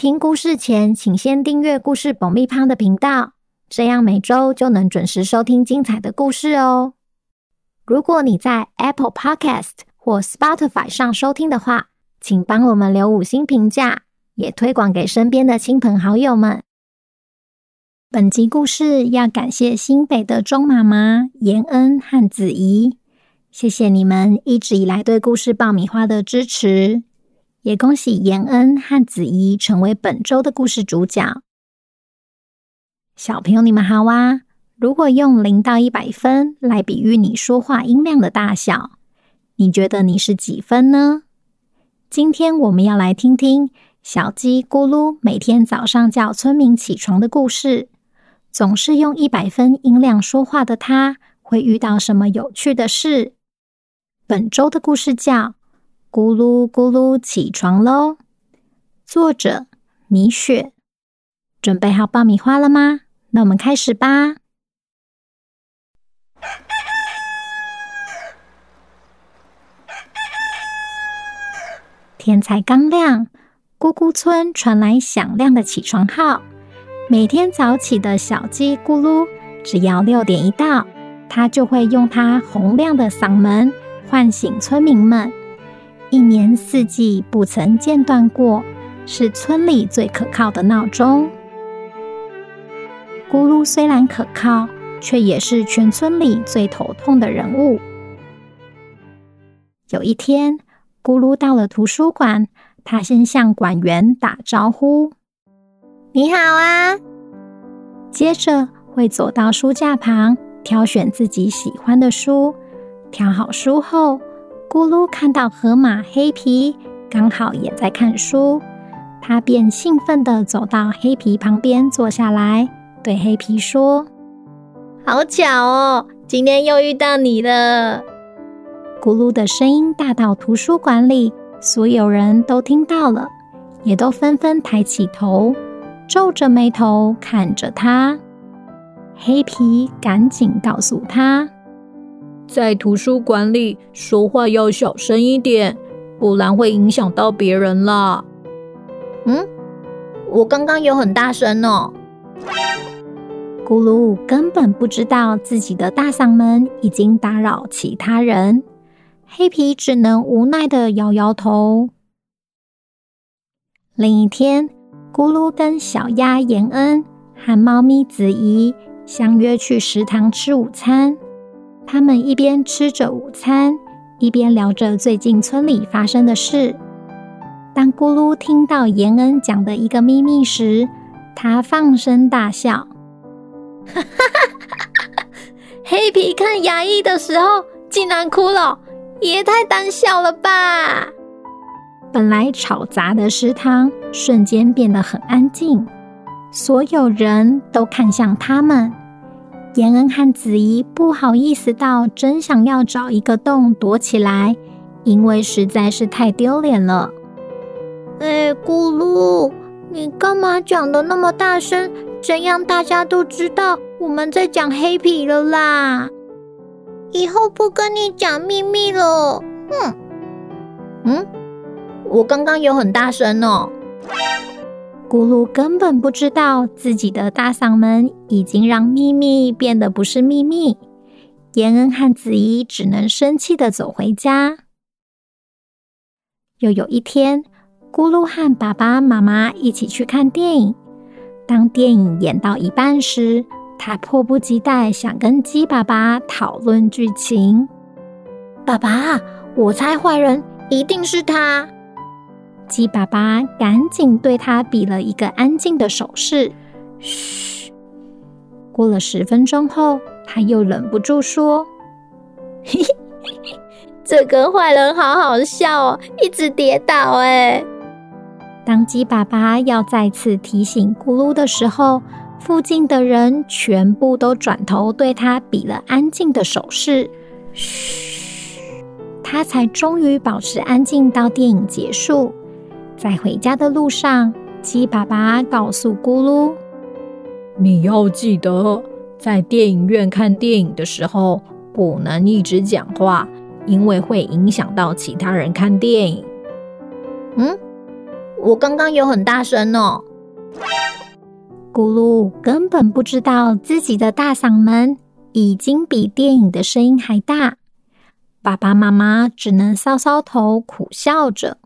听故事前，请先订阅故事爆米花的频道，这样每周就能准时收听精彩的故事哦。如果你在 Apple Podcast 或 Spotify 上收听的话，请帮我们留五星评价，也推广给身边的亲朋好友们。本集故事要感谢新北的钟妈妈妍恩和子怡，谢谢你们一直以来对故事爆米花的支持。也恭喜妍恩和子怡成为本周的故事主角。小朋友，你们好啊！如果用零到一百分来比喻你说话音量的大小，你觉得你是几分呢？今天我们要来听听小鸡咕噜每天早上叫村民起床的故事。总是用一百分音量说话的它，会遇到什么有趣的事？本周的故事叫。咕噜咕噜起床喽！作者米雪，准备好爆米花了吗？那我们开始吧。天才刚亮，咕咕村传来响亮的起床号。每天早起的小鸡咕噜，只要六点一到，它就会用它洪亮的嗓门唤醒村民们。一年四季不曾间断过，是村里最可靠的闹钟。咕噜虽然可靠，却也是全村里最头痛的人物。有一天，咕噜到了图书馆，他先向馆员打招呼：“你好啊！”接着会走到书架旁，挑选自己喜欢的书。挑好书后，咕噜看到河马黑皮刚好也在看书，他便兴奋地走到黑皮旁边坐下来，对黑皮说：“好巧哦，今天又遇到你了。”咕噜的声音大到图书馆里所有人都听到了，也都纷纷抬起头，皱着眉头看着他。黑皮赶紧告诉他。在图书馆里说话要小声一点，不然会影响到别人啦。嗯，我刚刚有很大声哦。咕噜根本不知道自己的大嗓门已经打扰其他人，黑皮只能无奈的摇摇头。另一天，咕噜跟小鸭妍恩和猫咪子怡相约去食堂吃午餐。他们一边吃着午餐，一边聊着最近村里发生的事。当咕噜听到妍恩讲的一个秘密时，他放声大笑。哈哈哈！黑皮看牙医的时候竟然哭了，也太胆小了吧！本来吵杂的食堂瞬间变得很安静，所有人都看向他们。妍恩和子怡不好意思到，真想要找一个洞躲起来，因为实在是太丢脸了。哎，咕噜，你干嘛讲的那么大声？这样大家都知道我们在讲黑皮了啦！以后不跟你讲秘密了。哼，嗯，我刚刚有很大声哦。咕噜根本不知道自己的大嗓门已经让秘密变得不是秘密。妍恩和子怡只能生气地走回家。又有一天，咕噜和爸爸妈妈一起去看电影。当电影演到一半时，他迫不及待想跟鸡爸爸讨论剧情。爸爸，我猜坏人一定是他。鸡爸爸赶紧对他比了一个安静的手势。嘘。过了十分钟后，他又忍不住说：“嘿嘿嘿，这个坏人好好笑哦，一直跌倒哎。”当鸡爸爸要再次提醒咕噜的时候，附近的人全部都转头对他比了安静的手势。嘘，他才终于保持安静到电影结束。在回家的路上，鸡爸爸告诉咕噜：“你要记得，在电影院看电影的时候，不能一直讲话，因为会影响到其他人看电影。”嗯，我刚刚有很大声哦。咕噜根本不知道自己的大嗓门已经比电影的声音还大，爸爸妈妈只能搔搔头，苦笑着。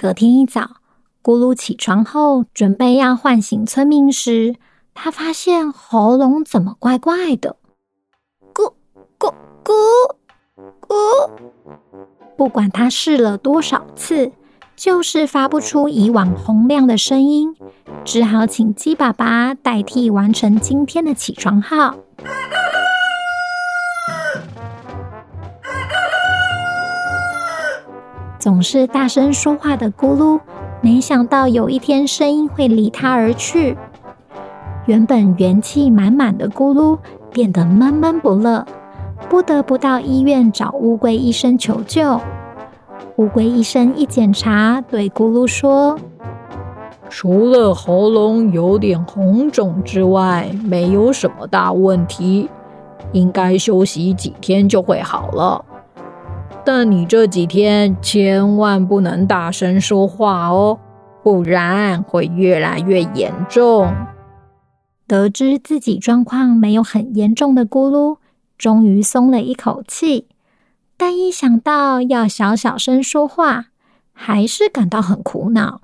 隔天一早，咕噜起床后准备要唤醒村民时，他发现喉咙怎么怪怪的，咕咕咕咕。不管他试了多少次。就是发不出以往洪亮的声音，只好请鸡爸爸代替完成今天的起床号。总是大声说话的咕噜，没想到有一天声音会离他而去。原本元气满满的咕噜变得闷闷不乐，不得不到医院找乌龟医生求救。乌龟医生一检查，对咕噜说：“除了喉咙有点红肿之外，没有什么大问题，应该休息几天就会好了。但你这几天千万不能大声说话哦，不然会越来越严重。”得知自己状况没有很严重的咕噜，终于松了一口气。但一想到要小小声说话，还是感到很苦恼。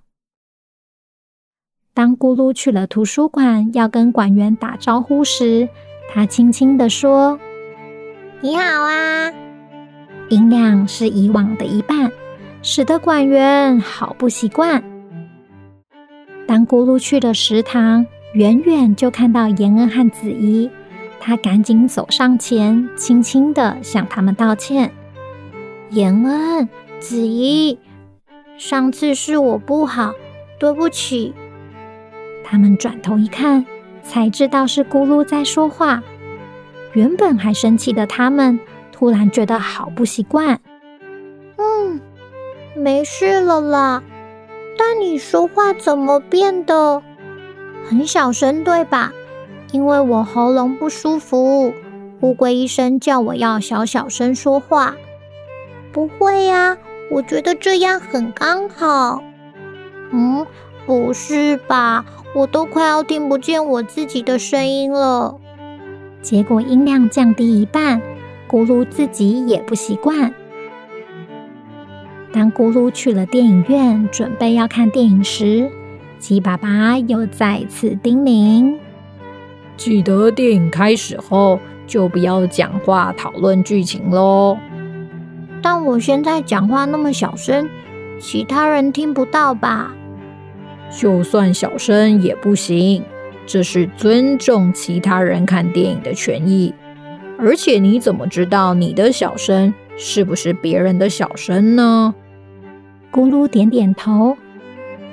当咕噜去了图书馆，要跟馆员打招呼时，他轻轻的说：“你好啊。”音量是以往的一半，使得馆员好不习惯。当咕噜去了食堂，远远就看到延恩和子怡，他赶紧走上前，轻轻地向他们道歉。延恩、子怡，上次是我不好，对不起。他们转头一看，才知道是咕噜在说话。原本还生气的他们，突然觉得好不习惯。嗯，没事了啦。但你说话怎么变得很小声，对吧？因为我喉咙不舒服，乌龟医生叫我要小小声说话。不会呀，我觉得这样很刚好。嗯，不是吧？我都快要听不见我自己的声音了。结果音量降低一半，咕噜自己也不习惯。当咕噜去了电影院，准备要看电影时，鸡爸爸又再次叮咛：记得电影开始后就不要讲话讨论剧情喽。但我现在讲话那么小声，其他人听不到吧？就算小声也不行，这是尊重其他人看电影的权益。而且你怎么知道你的小声是不是别人的小声呢？咕噜点点头，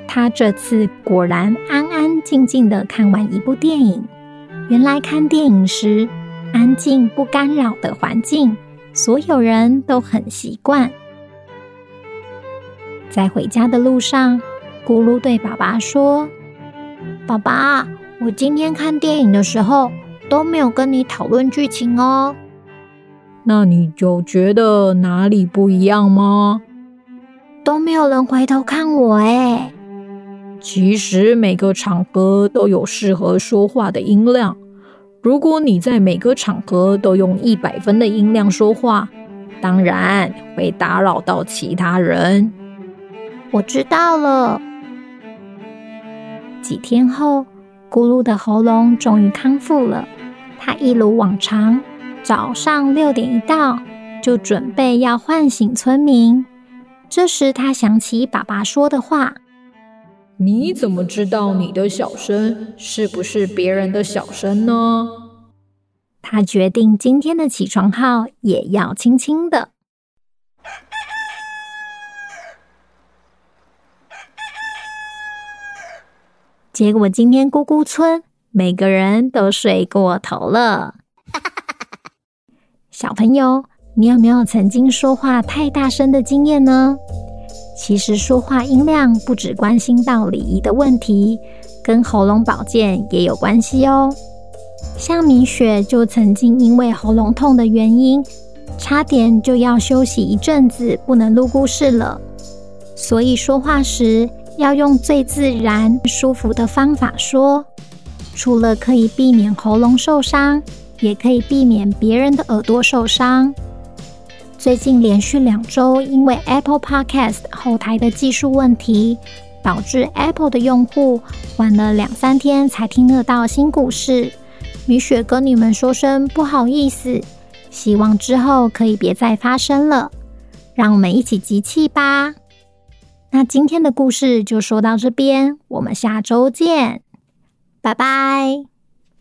他这次果然安安静静的看完一部电影。原来看电影时，安静不干扰的环境。所有人都很习惯。在回家的路上，咕噜对爸爸说：“爸爸，我今天看电影的时候都没有跟你讨论剧情哦。那你就觉得哪里不一样吗？都没有人回头看我诶。其实每个场合都有适合说话的音量。”如果你在每个场合都用一百分的音量说话，当然会打扰到其他人。我知道了。几天后，咕噜的喉咙终于康复了。他一如往常，早上六点一到，就准备要唤醒村民。这时，他想起爸爸说的话。你怎么知道你的小声是不是别人的小声呢？他决定今天的起床号也要轻轻的。结果今天咕咕村每个人都睡过头了。小朋友，你有没有曾经说话太大声的经验呢？其实说话音量不只关心到礼仪的问题，跟喉咙保健也有关系哦。像米雪就曾经因为喉咙痛的原因，差点就要休息一阵子，不能录故事了。所以说话时要用最自然、舒服的方法说，除了可以避免喉咙受伤，也可以避免别人的耳朵受伤。最近连续两周，因为 Apple Podcast 后台的技术问题，导致 Apple 的用户晚了两三天才听得到新故事。米雪跟你们说声不好意思，希望之后可以别再发生了。让我们一起集气吧。那今天的故事就说到这边，我们下周见，拜拜。